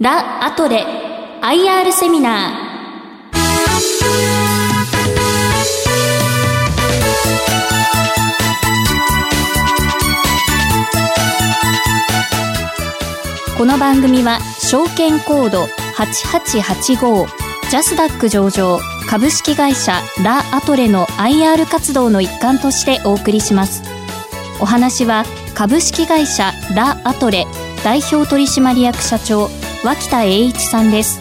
ラ・アトレ IR セミナー。この番組は証券コード8885ジャスダック上場株式会社ラ・アトレの IR 活動の一環としてお送りします。お話は株式会社ラ・アトレ代表取締役社長脇田栄一さんです。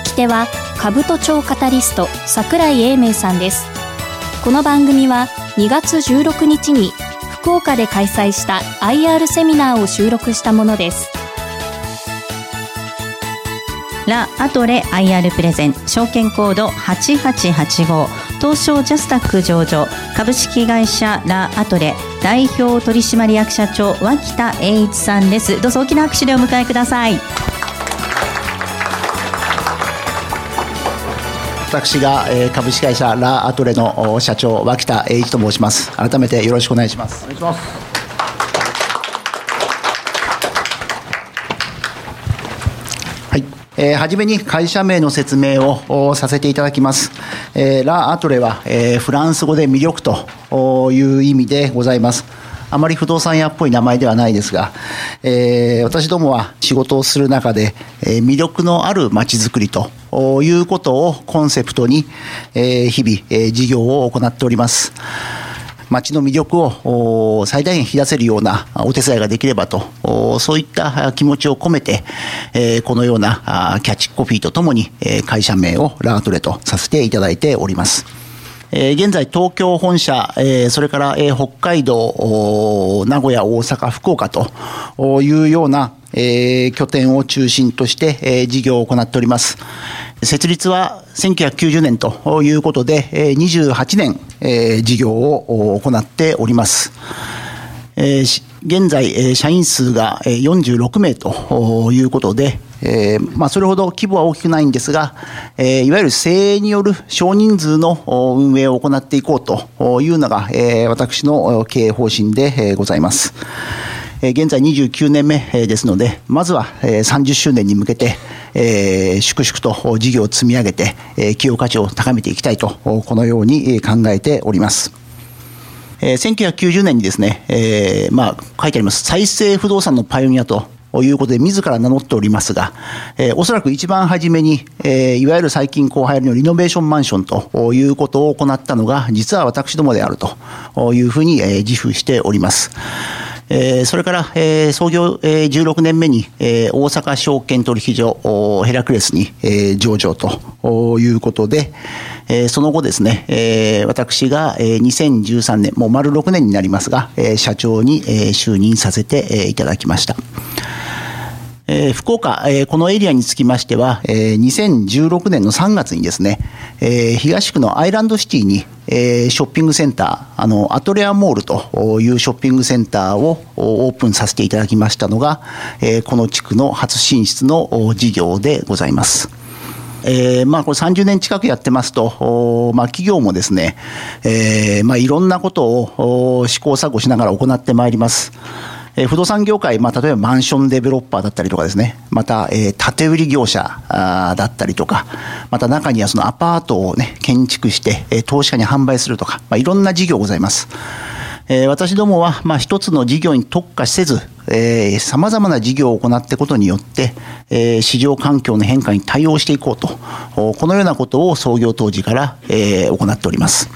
聞き手は株都庁カタリスト櫻井英明さんです。この番組は2月16日に福岡で開催した IR セミナーを収録したものです。ラ・アトレ IR プレゼン証券コード8885東証ジャスタック上場株式会社ラ・アトレ代表取締役社長脇田栄一さんです。どうぞ大きな拍手でお迎えください。私が株式会社ラ・アトレの社長脇田栄一と申します改めてよろしくお願いしますお願いしますえー、はじめに会社名の説明をさせていただきます。えー、ラ・アトレは、えー、フランス語で魅力という意味でございます。あまり不動産屋っぽい名前ではないですが、えー、私どもは仕事をする中で、えー、魅力のある街づくりということをコンセプトに、えー、日々、えー、事業を行っております。街の魅力を最大限引き出せるようなお手伝いができればと、そういった気持ちを込めて、このようなキャッチコピーとともに会社名をラートレとさせていただいております。現在、東京本社、それから北海道、名古屋、大阪、福岡というような拠点を中心として事業を行っております。設立は1990年ということで、28年、事業を行っております。現在、社員数が46名ということで、まあ、それほど規模は大きくないんですが、いわゆる精鋭による少人数の運営を行っていこうというのが、私の経営方針でございます。現在29年目ですので、まずは30周年に向けて、粛々と事業を積み上げて、企業価値を高めていきたいと、このように考えております。1990年にですね、え、まあ、書いてあります、再生不動産のパイオニアということで、自ら名乗っておりますが、えー、おそらく一番初めに、えー、いわゆる最近後輩のリノベーションマンションということを行ったのが、実は私どもであるというふうに、自負しております。えー、それから、えー、創業、えー、16年目に、えー、大阪証券取引所ヘラクレスに、えー、上場ということで、えー、その後ですね、えー、私が、えー、2013年、もう丸6年になりますが、えー、社長に、えー、就任させて、えー、いただきました。えー、福岡、えー、このエリアにつきましては、えー、2016年の3月にですね、えー、東区のアイランドシティに、えー、ショッピングセンター、あの、アトレアモールというショッピングセンターをオープンさせていただきましたのが、えー、この地区の初進出の事業でございます。えー、まあこれ30年近くやってますと、まあ企業もですね、えー、まあいろんなことを試行錯誤しながら行ってまいります。えー、不動産業界、まあ、例えばマンションデベロッパーだったりとかですね、また、えー、建売り業者あだったりとか、また中にはそのアパートをね、建築して、えー、投資家に販売するとか、まあ、いろんな事業ございます。えー、私どもは、まあ、一つの事業に特化せず、えー、様々な事業を行っていくことによって、えー、市場環境の変化に対応していこうと、このようなことを創業当時から、えー、行っております。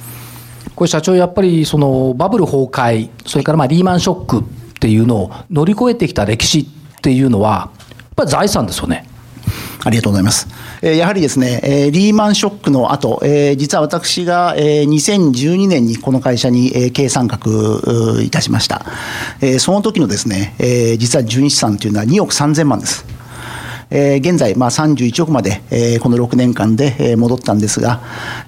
これ社長、やっぱりそのバブル崩壊、それからまあリーマンショック、っていうのを乗り越えてきた歴史っていうのは、やっぱり財産ですよね。ありがとうございます。えやはりですね、えリーマンショックの後、え実は私が、え2012年にこの会社に、え経営参画いたしました。えその時のですね、え実は純資産というのは2億3000万です。えー、現在、まあ、31億まで、えー、この6年間で、えー、戻ったんですが、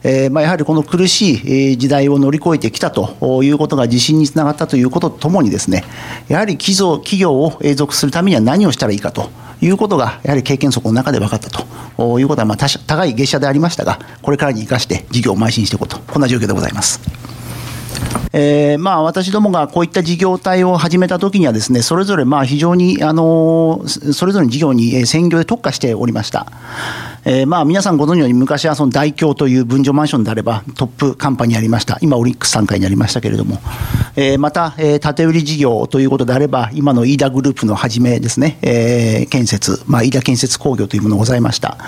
えーまあ、やはりこの苦しい時代を乗り越えてきたということが自信につながったということとともにですね、やはり企業を永続するためには何をしたらいいかということが、やはり経験則の中で分かったということは、まあ、高い月謝でありましたが、これからに生かして事業を邁進していこうと、こんな状況でございます。えー、まあ私どもがこういった事業体を始めた時にはですね、それぞれまあ非常にあのそれぞれの事業に専業で特化しておりました。えー、まあ皆さんご存知のように昔はその大京という分譲マンションであればトップカンパニーありました。今オリックス傘下になりましたけれども、えー、また、えー、建売り事業ということであれば今の飯田グループの始めですね、えー、建設、まあ飯田建設工業というものがございました。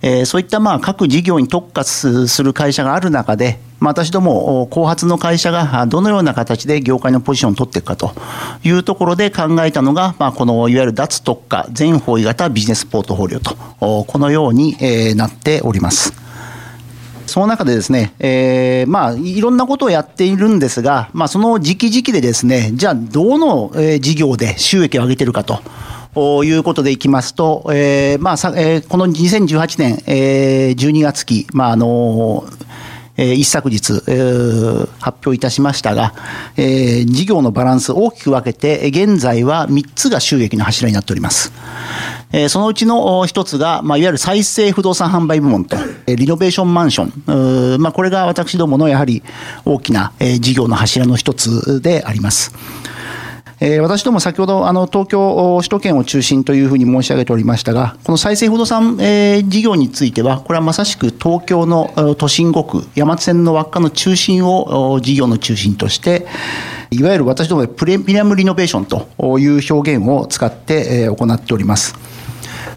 えー、そういったまあ各事業に特化する会社がある中で、まあ、私ども後発の会社がどのような形で業界のポジションを取っていくかというところで考えたのが、まあ、このいわゆる脱特化全方位型ビジネスポートフォリオとこのようになっております。その中でですね、えー、まあ、いろんなことをやっているんですが、まあ、その時期時期でですね、じゃあ、どの事業で収益を上げているかと。いうことでいきますと、えーまあさえー、この2018年、えー、12月期、まああのーえ、一昨日、え、発表いたしましたが、え、事業のバランス大きく分けて、現在は3つが収益の柱になっております。え、そのうちの一つが、ま、いわゆる再生不動産販売部門と、え、リノベーションマンション、ま、これが私どものやはり大きな、え、事業の柱の一つであります。えー、私ども先ほどあの東京首都圏を中心というふうに申し上げておりましたが、この再生不動産、えー、事業については、これはまさしく東京の都心5区、山手線の輪っかの中心を事業の中心として、いわゆる私どもでプレミアムリノベーションという表現を使って行っております。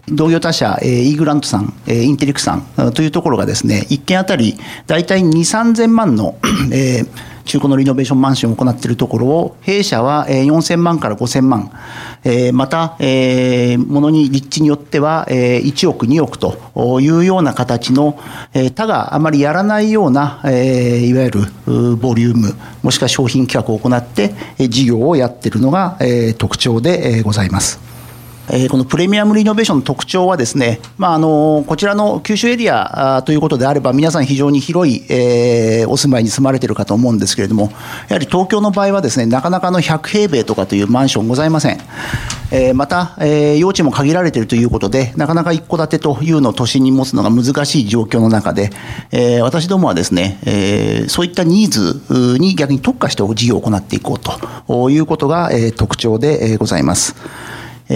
同業他社、えー、イーグラントさん、えー、インテリックさんというところがですね、1件あたり大体2、3000万の、えー中古のリノベーションマンションを行っているところを、弊社は4000万から5000万、また、ものに立地によっては1億、2億というような形の、他があまりやらないような、いわゆるボリューム、もしくは商品企画を行って、事業をやっているのが特徴でございます。え、このプレミアムリノベーションの特徴はですね、まあ、あのこちらの九州エリアということであれば皆さん非常に広い、え、お住まいに住まれているかと思うんですけれどもやはり東京の場合はですねなかなかの100平米とかというマンションございません、え、また、え、用地も限られているということでなかなか一戸建てというのを都心に持つのが難しい状況の中で、え、私どもはですね、えー、そういったニーズに逆に特化して事業を行っていこうということが、え、特徴でございます。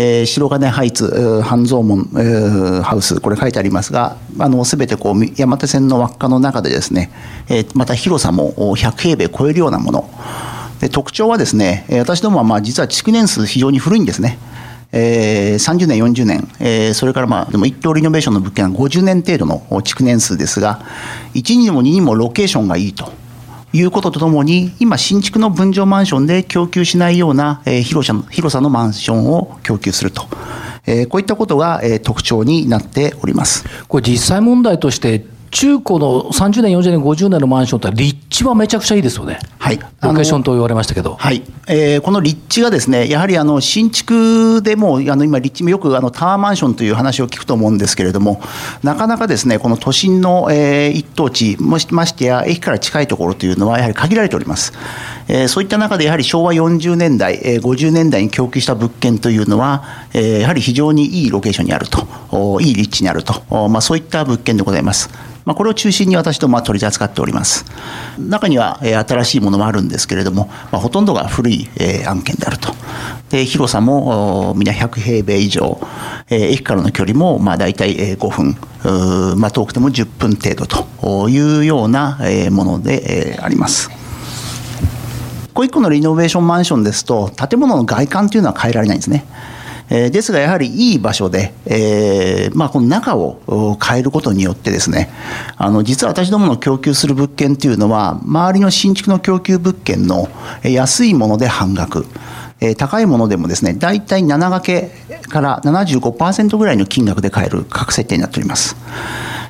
えー、白金ハイツ半蔵門、えー、ハウスこれ書いてありますがあの全てこう山手線の輪っかの中でですね、えー、また広さも100平米超えるようなもので特徴はですね私どもはまあ実は築年数非常に古いんですね。えー、30年、40年、えー、それからまあ、でも一棟リノベーションの物件は50年程度の築年数ですが、1にも2にもロケーションがいいと。いうこととともに、今、新築の分譲マンションで供給しないような、えー、広さのマンションを供給すると。えー、こういったことが、えー、特徴になっておりますこれ、実際問題として、中古の30年、40年、50年のマンションって立地はめちゃくちゃいいですよね。はい。ロケーションと言われましたけど。はい。えー、この立地がですね、やはりあの新築でも、あの今立地もよくあのタワーマンションという話を聞くと思うんですけれども、なかなかですね、この都心の、えー、一等地、もしましてや駅から近いところというのはやはり限られております。えー、そういった中でやはり昭和40年代、えー、50年代に供給した物件というのは、えー、やはり非常にいいロケーションにあると、いい立地にあると、まあそういった物件でございます。まあ、これを中心に私どもは取り扱っております。中には、えー、新しいものもあるんですけれども、まあ、ほとんどが古い、えー、案件であると。で広さも皆100平米以上、えー、駅からの距離もまあ大体5分、まあ、遠くても10分程度というようなものであります。一個一個のリノベーションマンションですと建物の外観というのは変えられないんですね。えですがやはりいい場所で、えー、まあ、この中を変えることによってですねあの実は私どもの供給する物件というのは周りの新築の供給物件の安いもので半額高いものでもですね、大体7掛けから75%ぐらいの金額で買える価格設定になっております。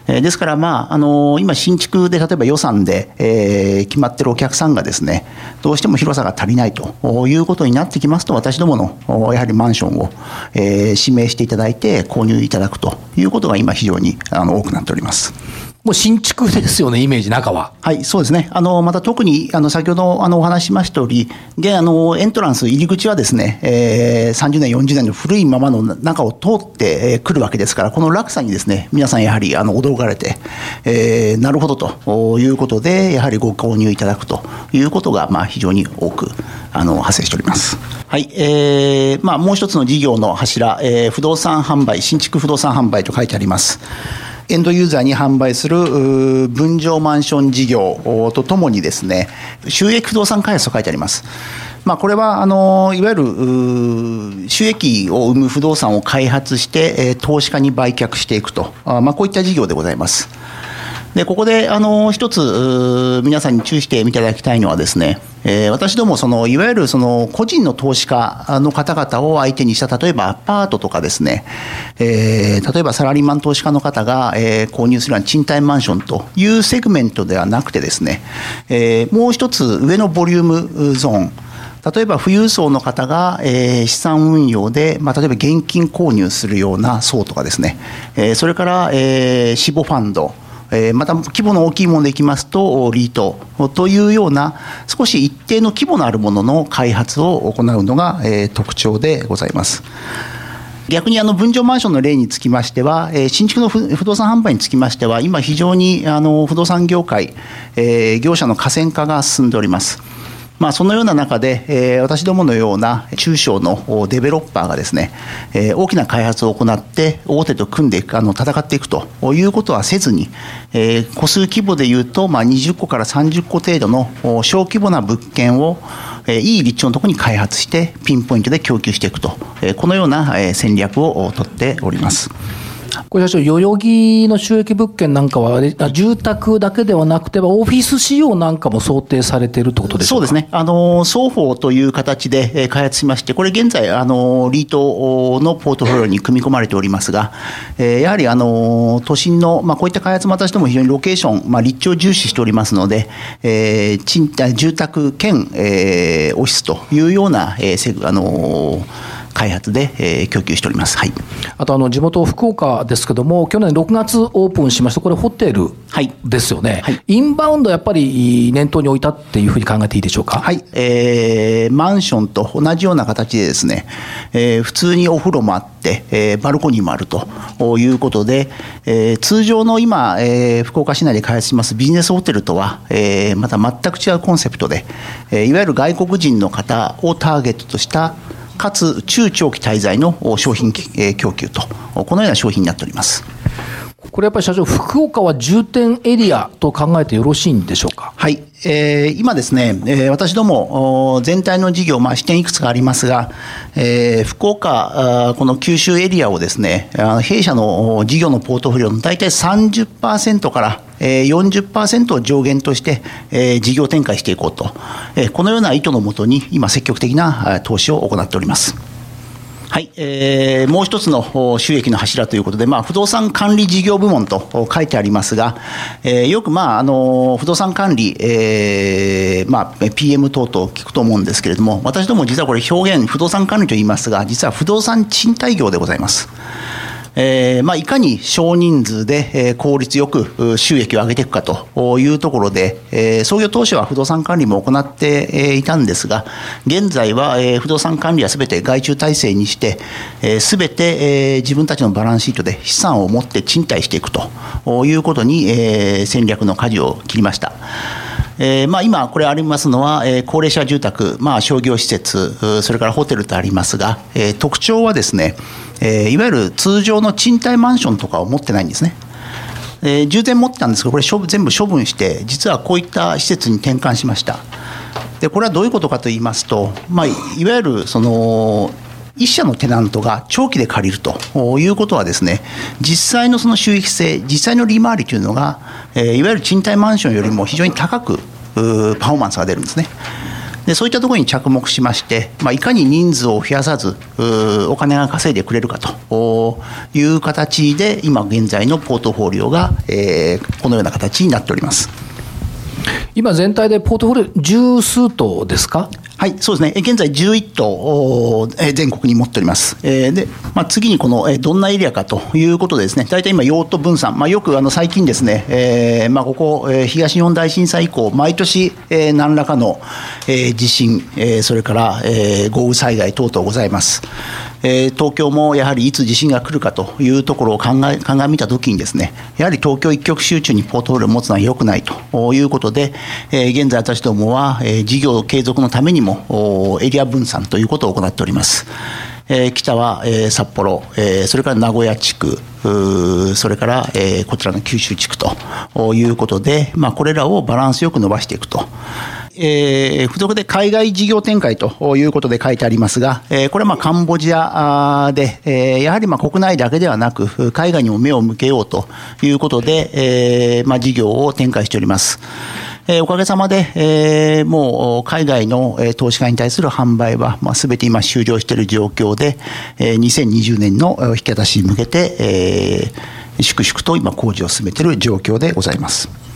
えですから、まああの今、新築で例えば予算で、え決まってるお客さんがですねどうしても広さが足りないということになってきますと、私どものやはりマンションを、え指名していただいて、購入いただくということが今、非常にあの多くなっております。もう新築ですよね、イメージ、中は。はい、そうですね。あの、また特に、あの、先ほど、あの、お話ししました通り、現、あの、エントランス、入り口はですね、えー、30年、40年の古いままの中を通って、えー、来るわけですから、この落差にですね、皆さんやはり、あの、驚かれて、えー、なるほどということで、やはりご購入いただくということが、まあ、非常に多く、あの、発生しております。はい、えー、まあ、もう一つの事業の柱、えー、不動産販売、新築不動産販売と書いてあります。エンドユーザーに販売する分譲マンション事業とともにですね、収益不動産開発と書いてあります。まあ、これはあのいわゆる収益を生む不動産を開発して投資家に売却していくと、まあ、こういった事業でございます。でここであの一つ皆さんに注意していただきたいのはですね、えー、私どもそのいわゆるその個人の投資家の方々を相手にした例えばアパートとかですね、えー、例えばサラリーマン投資家の方が、えー、購入するような賃貸マンションというセグメントではなくてですね、えー、もう一つ上のボリュームゾーン。例えば富裕層の方が、えー、資産運用で、まあ、例えば現金購入するような層とかですね、えー、それから、えー、死亡ファンド。えまた規模の大きいものでいきますと、リートというような、少し一定の規模のあるものの開発を行うのがえ特徴でございます。逆にあの分譲マンションの例につきましては、え新築の不動産販売につきましては、今、非常にあの不動産業界、え業者の河川化が進んでおります。まあ、そのような中で、えー、私どものような中小のデベロッパーがですね、えー、大きな開発を行って、大手と組んで、あの戦っていくということはせずに、えー、個数規模でいうと、まあ、20個から30個程度の小規模な物件を、いい立地のところに開発して、ピンポイントで供給していくと、このような戦略を取っております。これ社長、代々木の収益物件なんかは、住宅だけではなくて、オフィス仕様なんかも想定されているということでそうですね、あの双方という形で開発しまして、これ、現在、あのリートのポートフォリオに組み込まれておりますが、やはりあの都心の、まあ、こういった開発も私ども非常にロケーション、まあ、立地を重視しておりますので、えー、賃住宅兼、えー、オフィスというような、えー、あの開発で、えー、供給しております、はい、あとあの地元、福岡ですけども、去年6月オープンしました、これ、ホテルですよね、はい、インバウンド、やっぱり念頭に置いたっていうふうに考えていいでしょうか？はい。えー、マンションと同じような形でですね、えー、普通にお風呂もあって、えー、バルコニーもあるということで、えー、通常の今、えー、福岡市内で開発しますビジネスホテルとは、えー、また全く違うコンセプトで、えー、いわゆる外国人の方をターゲットとしたかつ中長期滞在の商品供給と、このような商品になっております。これやっぱり社長、福岡は重点エリアと考えてよろしいんでしょうか？はい、えー、今ですね、えー、私ども全体の事業、まあ、視点いくつかありますが、えー、福岡、この九州エリアをですね、弊社の事業のポートフォリオの大体30%から40%を上限として事業展開していこうと、このような意図のもとに、今、積極的な投資を行っております。はい、えー、もう一つの収益の柱ということで、まあ、不動産管理事業部門と書いてありますが、えー、よく、まあ、あの不動産管理、えーまあ、PM 等々聞くと思うんですけれども、私ども実はこれ、表現、不動産管理と言いますが、実は不動産賃貸業でございます。えーまあ、いかに少人数で、えー、効率よく収益を上げていくかというところで、えー、創業当初は不動産管理も行って、いたんですが、現在は、えー、不動産管理はすべて外注体制にして、す、え、べ、て、えー、自分たちのバランスシートで資産を持って賃貸していくということに、えー、戦略の舵を切りました。えーまあ、今、これありますのは、えー、高齢者住宅、まあ、商業施設、それからホテルとありますが、えー、特徴はですね、えー、いわゆる通常の賃貸マンションとかを持ってないんですね。えー、重点持ってたんですけど、これ処分全部処分して、実はこういった施設に転換しました。で、これはどういうことかと言いますと、まあ、いわゆるその、一社のテナントが長期で借りるということはですね、実際のその収益性、実際の利回りというのが、え、いわゆる賃貸マンションよりも非常に高くパフォーマンスが出るんですね。でそういったところに着目しまして、まあ、いかに人数を増やさずお金が稼いでくれるかという形で今現在のポートフォリオが、えー、このような形になっております今全体でポートフォリオ十数棟ですか？はい、そうですね。現在11棟、全国に持っております。で、まあ、次にこの、どんなエリアかということでですね、大体今、用途分散、まあ、よくあの最近ですね、まあ、ここ、東日本大震災以降、毎年、何らかの、地震、それから、豪雨災害等々ございます。えー、東京もやはりいつ地震が来るかというところを考え鑑みたときにですね、やはり東京一極集中にポートフォリオを持つのは良くないということで、えー、現在私どもは、えー、事業継続のためにもエリア分散ということを行っております。え、北は、え、札幌、え、それから名古屋地区、それから、え、こちらの九州地区ということで、ま、これらをバランスよく伸ばしていくと。えー、付属で海外事業展開ということで書いてありますが、えー、これはまあカンボジアで、えー、やはりまあ国内だけではなく、海外にも目を向けようということで、えーまあ、事業を展開しております。えー、おかげさまで、えー、もう海外の、投資家に対する販売は、まあ、全て今終了している状況で、えー、2020年の引き渡しに向けて、えー、粛々と今工事を進めている状況でございます。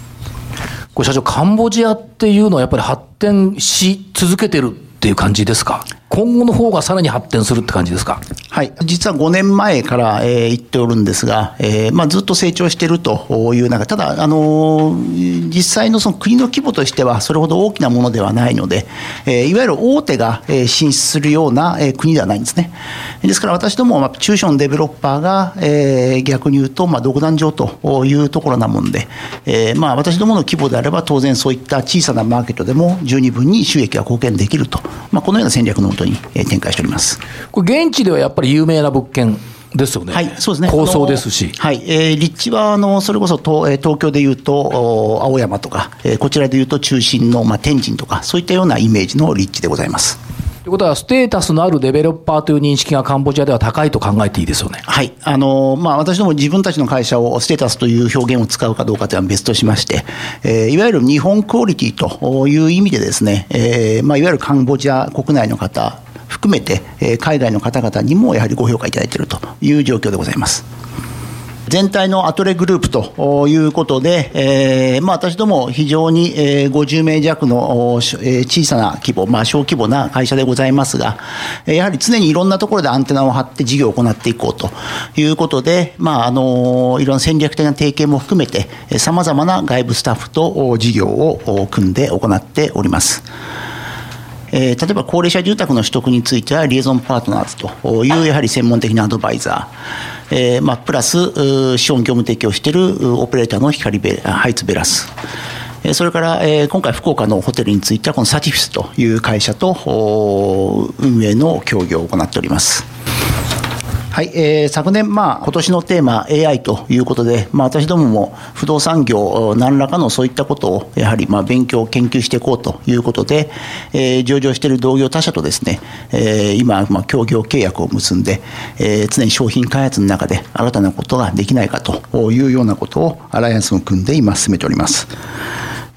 これ社長、カンボジアっていうのはやっぱり発展し続けてるっていう感じですか？今後の方がさらに発展するって感じですか？はい、実は5年前から、えー、言っておるんですが、えーまあ、ずっと成長しているという中、ただ、あのー、実際のその国の規模としては、それほど大きなものではないので、えー、いわゆる大手が、えー、進出するような、えー、国ではないんですね。ですから、私ども、まあ、中小のデベロッパーが、えー、逆に言うと、まあ、独壇場というところなもんで、えーまあ、私どもの規模であれば、当然そういった小さなマーケットでも十二分に収益が貢献できると、まあ、このような戦略のもとに、えー、展開しております。これ現地ではやっぱり有名な物件ですよね。はい、そうですね。高層ですし。はい、えー、立地は、あの、それこそ東、えー、東京でいうと、青山とか、えー、こちらでいうと中心の、まあ、天神とか、そういったようなイメージの立地でございます。ことは、ステータスのあるデベロッパーという認識がカンボジアでは高いと考えていいですよね。はい。あの、まあ、私ども自分たちの会社をステータスという表現を使うかどうかというのは別としまして、えー、いわゆる日本クオリティという意味でですね、えー、まあ、いわゆるカンボジア国内の方、含めて、え海外の方々にもやはりご評価いただいているという状況でございます。全体のアトレグループということで、えーまあ、私ども非常に、50名弱の、小さな規模、まあ、小規模な会社でございますが、やはり常にいろんなところでアンテナを張って事業を行っていこうということで、まあ、あのいろんな戦略的な提携も含めて、さまざまな外部スタッフと事業を組んで行っております。えー、例えば高齢者住宅の取得についてはリエゾンパートナーズというやはり専門的なアドバイザー、えーまあ、プラス資本業務提供しているオペレーターの光ベハイツベラスそれから、えー、今回福岡のホテルについてはこのサティフィスという会社と運営の協議を行っております。はい、えー、昨年、まあ、今年のテーマ AI ということで、まあ、私どもも不動産業、何らかのそういったことをやはりまあ勉強、研究していこうということで、えー、上場している同業他社とですね、えー、今、まあ、協業契約を結んで、えー、常に商品開発の中で新たなことができないかというようなことをアライアンスを組んで今進めております。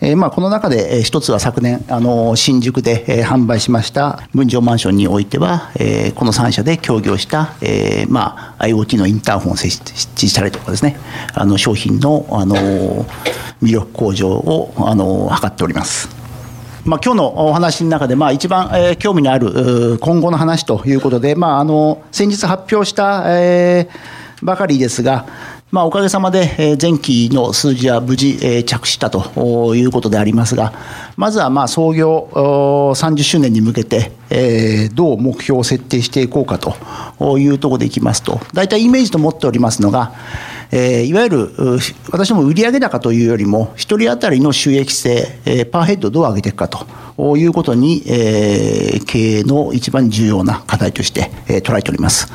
えーまあ、この中で、えー、一つは昨年、あの新宿で、販売しました分譲マンションにおいては、えー、この3社で協業した、えーまあ、IoT のインターホンを設置したりとかですね、あの商品の、あの魅力向上を、あの図っております。まあ、今日のお話の中で、まあ、一番、えー、興味のある今後の話ということで、まあ、あの先日発表した、えー、ばかりですが、まあ、おかげさまで前期の数字は無事着したということでありますが、まずはまあ創業30周年に向けて、どう目標を設定していこうかというところでいきますと、大体イメージと思っておりますのが、えー、いわゆる私も売上高というよりも、1人当たりの収益性、えー、パーヘッドをどう上げていくかということに、えー、経営の一番重要な課題として、えー、捉えております。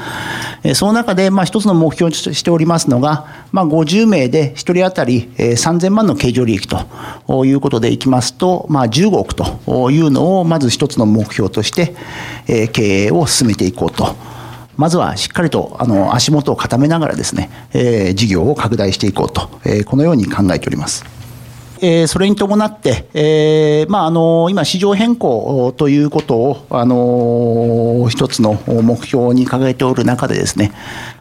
えー、その中で、まあ、一つの目標としておりますのが、まあ、50名で1人当たり、えー、3000万の経常利益ということでいきますと、まあ、15億というのをまず一つの目標として、えー、経営を進めていこうと。まずはしっかりとあの足元を固めながらですね、えー、事業を拡大していこうと、えー、このように考えております。えー、それに伴って、えーまあ、あの今、市場変更ということを、あの一つの目標に掲げておる中でですね、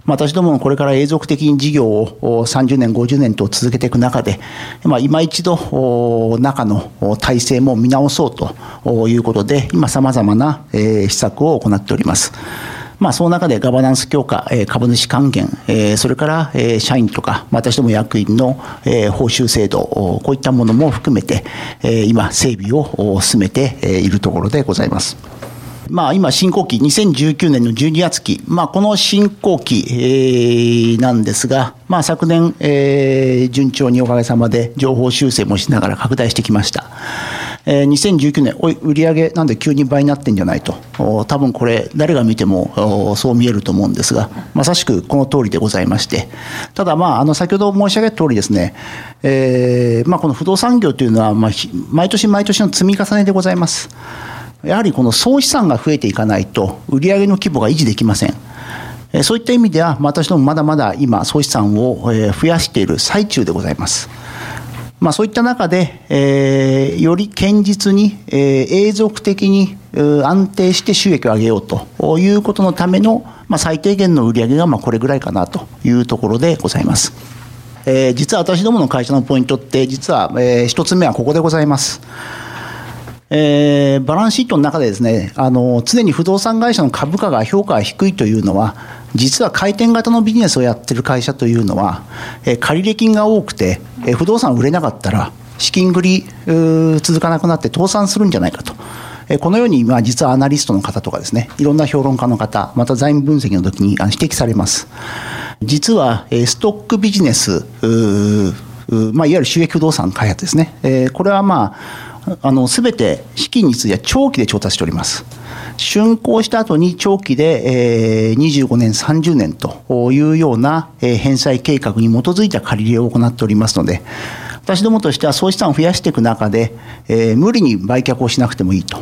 私どももこれから永続的に事業を30年、50年と続けていく中で、まあ、今一度、中の体制も見直そうということで、今、さまざまな施策を行っております。まあ、その中でガバナンス強化、株主還元、それから社員とか、私ども役員の報酬制度、こういったものも含めて、今、整備を進めているところでございます。まあ、今、進行期、2019年の12月期、まあ、この進行期、なんですが、まあ、昨年、順調におかげさまで情報修正もしながら拡大してきました。え、2019年、おい、売上なんで急に倍になってんじゃないと、多分これ、誰が見てもそう見えると思うんですが、まさしくこの通りでございまして、ただ、まあ、あの先ほど申し上げた通りですね、えーまあ、この不動産業というのは、まあ、毎年毎年の積み重ねでございます。やはりこの総資産が増えていかないと、売上の規模が維持できません。そういった意味では、私どもまだまだ今、総資産を増やしている最中でございます。まあ、そういった中で、えー、より堅実に、えー、永続的に安定して収益を上げようということのための、まあ、最低限の売上がまあこれぐらいかなというところでございます。えー、実は私どもの会社のポイントって、実は、えー、一つ目はここでございます。えー、バランスシートの中でですね、あの、常に不動産会社の株価が評価が低いというのは、実は回転型のビジネスをやってる会社というのは、えー、借入金が多くて、えー、不動産売れなかったら、資金繰り続かなくなって倒産するんじゃないかと。このように、まあ、実はアナリストの方とかですね、いろんな評論家の方、また財務分析の時に指摘されます。実は、ストックビジネス、まあ、いわゆる収益不動産開発ですね。これはまあ、あの、すべて資金については長期で調達しております。竣工した後に長期で、えー、25年、30年というような、えー、返済計画に基づいた借り入れを行っておりますので、私どもとしては総資産を増やしていく中で、えー、無理に売却をしなくてもいいと。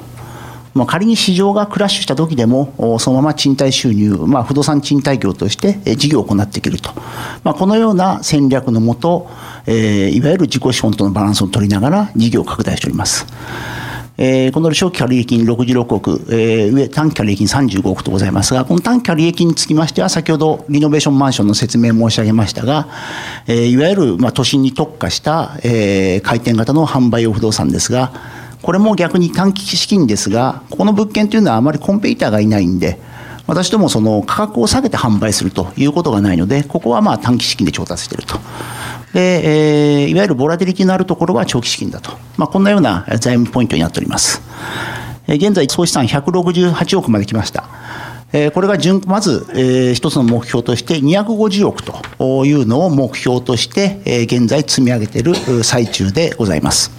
まあ、仮に市場がクラッシュした時でも、そのまま賃貸収入、まあ、不動産賃貸業として事業を行っていけると。まあ、このような戦略のもと、えー、いわゆる自己資本とのバランスを取りながら事業を拡大しております。えー、この長期借入金66億、えー、上、短期借入金35億とございますが、この短期借入金につきましては、先ほどリノベーションマンションの説明申し上げましたが、えー、いわゆる、まあ、都心に特化した、えー、回転型の販売用不動産ですが、これも逆に短期資金ですが、ここの物件というのはあまりコンペイターがいないんで、私どもその価格を下げて販売するということがないので、ここはまあ短期資金で調達していると。で、えー、いわゆるボラティリティのあるところは長期資金だと。まあ、こんなような財務ポイントになっております。現在、総資産168億まで来ました。これが順まず、えー、一つの目標として250億というのを目標として、えー、現在積み上げている最中でございます。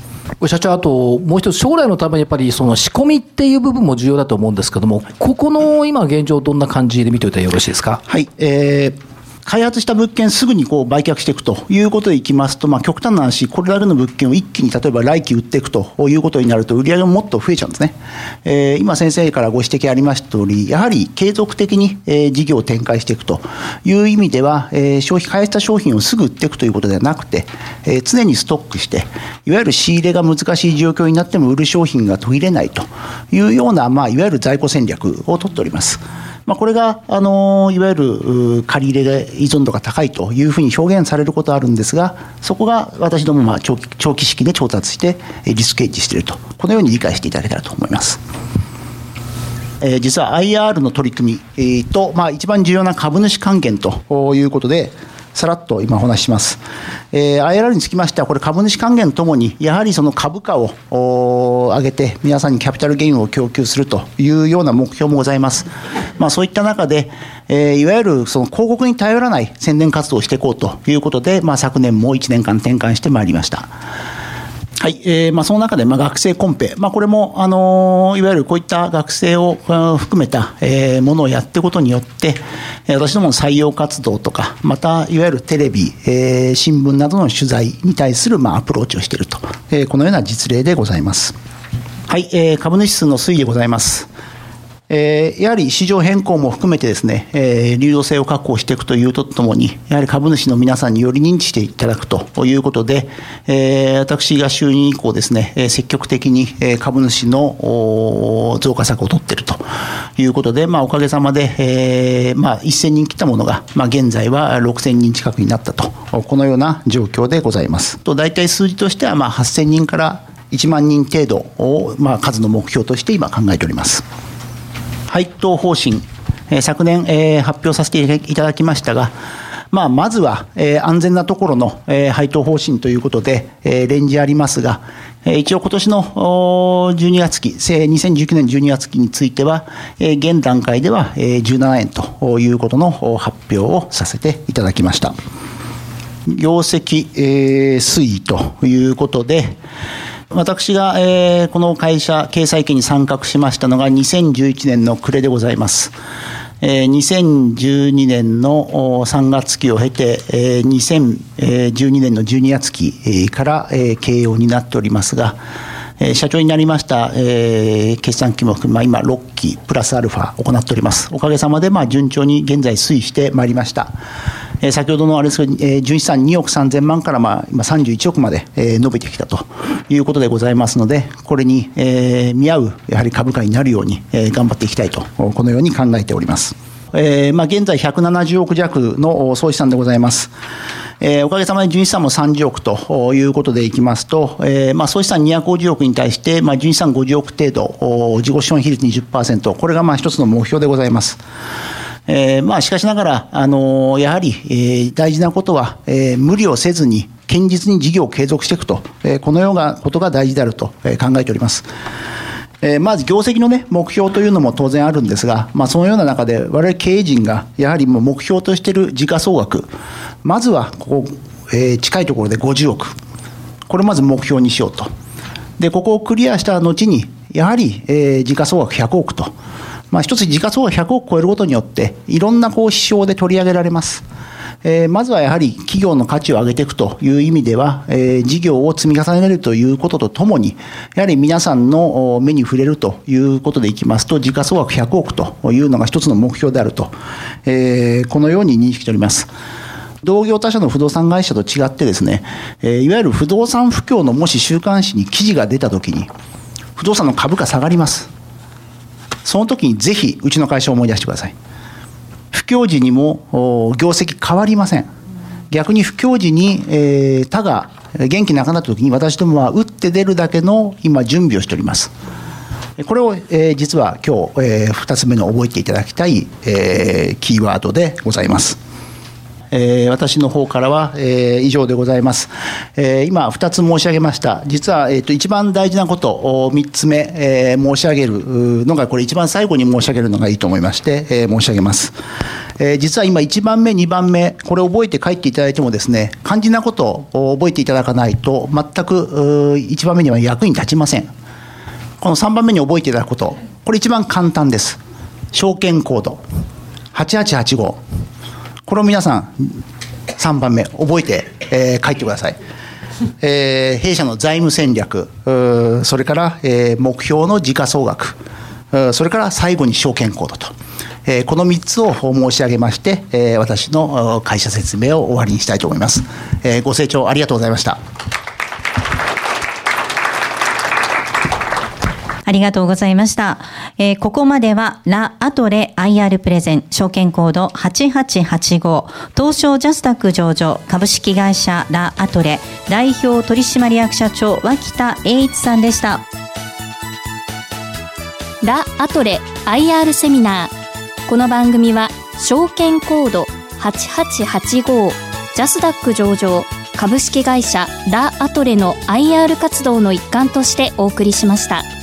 社長、あともう一つ、将来のためにやっぱりその仕込みっていう部分も重要だと思うんですけども、ここの今、現状、どんな感じで見ておいたらよろしいですか？はい、えー開発した物件すぐにこう売却していくということでいきますと、まあ、極端な話、これだけの物件を一気に例えば来期売っていくということになると、売り上げももっと増えちゃうんですね。えー、今、先生からご指摘ありました通り、やはり継続的に、えー、事業を展開していくという意味では、えー、消費、開発した商品をすぐ売っていくということではなくて、えー、常にストックして、いわゆる仕入れが難しい状況になっても売る商品が途切れないというような、まあ、いわゆる在庫戦略を取っております。まあ、これが、あのいわゆる借り入れ依存度が高いというふうに表現されることあるんですが、そこが私どもまあ長期長期式で調達して、リスクエッジしていると、このように理解していただけたらと思います。えー、実は IR の取り組みと、まあ、一番重要な株主還元ということで、さらっと今お話します。えー、IRR につきましては、これ株主還元ともに、やはりその株価を上げて、皆さんにキャピタルゲインを供給するというような目標もございます。まあ、そういった中で、えー、いわゆるその広告に頼らない宣伝活動をしていこうということで、まあ、昨年も1年間転換してまいりました。はい、えーまあ、その中で、まあ、学生コンペ、まあ、これも、あのー、いわゆるこういった学生を含めた、えー、ものをやっていくことによって、私どもの採用活動とか、またいわゆるテレビ、えー、新聞などの取材に対する、まあ、アプローチをしていると、えー、このような実例でございます。はい、えー、株主数の推移でございます。やはり市場変更も含めてですね、流動性を確保していくというとともに、やはり株主の皆さんにより認知していただくということで、私が就任以降ですね、積極的に株主の増加策を取っているということで、まあ、おかげさまで、えーまあ、1000人切ったものが、まあ、現在は6000人近くになったと、このような状況でございます。と大体数字としては、まあ、8000人から1万人程度を、まあ、数の目標として今考えております。配当方針、え昨年、え発表させていただきましたが、まあ、まずは、え安全なところの、え配当方針ということで、えレンジありますが、え一応今年の12月期、2019年12月期については、え現段階では、え17円ということの発表をさせていただきました。業績、え推移ということで、私が、えー、この会社、経済圏に参画しましたのが2011年の暮れでございます。えー、2012年の3月期を経て、えー、2012年の12月期から、えー、経営を担っておりますが、社長になりました、えー、決算期も含め、今6期プラスアルファ行っております。おかげさまで、まあ、順調に現在推移してまいりました。え、先ほどのあれですけど、え、純資産2億3000万から、まあ、今31億まで、え、伸びてきたということでございますので、これに、え、見合うやはり株価になるように、え、頑張っていきたいと、このように考えております。えーまあ、現在170億弱の総資産でございます。えー、おかげさまで純資産も30億ということでいきますと、えーまあ、総資産250億に対して、まあ、純資産50億程度、自己資本比率20%、これがまあ一つの目標でございます。えー、まあしかしながら、あの、やはり、えー、大事なことは、えー、無理をせずに、堅実に事業を継続していくと、え、このようなことが大事であると、え、考えております。え、まず業績の、ね、目標というのも当然あるんですが、まあ、そのような中で、我々経営陣がやはりもう目標としている時価総額、まずはここ、え、近いところで50億、これをまず目標にしようと。で、ここをクリアした後に、やはり、え、時価総額100億と。まあ、一つ時価総額100億超えることによって、いろんなこう指標で取り上げられます。えー、まずはやはり企業の価値を上げていくという意味では、えー、事業を積み重ねるということとともに、やはり皆さんの目に触れるということでいきますと、時価総額100億というのが一つの目標であると、えー、このように認識しております。同業他社の不動産会社と違ってですね、えいわゆる不動産不況のもし週刊誌に記事が出たときに、不動産の株価下がります。その時にぜひうちの会社を思い出してください。不況時にも業績変わりません。逆に不況時に、えー、他が元気なくなった時に私どもは打って出るだけの今準備をしております。これを、え、実は今日、えー、2つ目の覚えていただきたい、え、キーワードでございます。えー、私の方からは、えー、以上でございます。えー、今、2つ申し上げました。実は、えーと、一番大事なこと、3つ目、え、申し上げるのが、これ一番最後に申し上げるのがいいと思いまして、え、申し上げます。え、実は今、1番目、2番目、これを覚えて帰っていただいてもですね、肝心なことを覚えていただかないと、全く1番目には役に立ちません。この3番目に覚えていただくこと、これ一番簡単です。証券コード8885。これを皆さん、3番目、覚えて、えー、書いてください。えー、弊社の財務戦略、それから、えー、目標の時価総額、それから最後に証券コードと、えー、この3つを申し上げまして、えー、私の会社説明を終わりにしたいと思います。えー、ご清聴ありがとうございました。ありがとうございました。えー、ここまでは、ラ・アトレ IR プレゼン、証券コード8885、東証ジャスタック上場、株式会社ラ・アトレ、代表取締役社長、脇田栄一さんでした。ラ・アトレ IR セミナー。この番組は、証券コード8885、ジャスダック上場、株式会社ラ・アトレの IR 活動の一環としてお送りしました。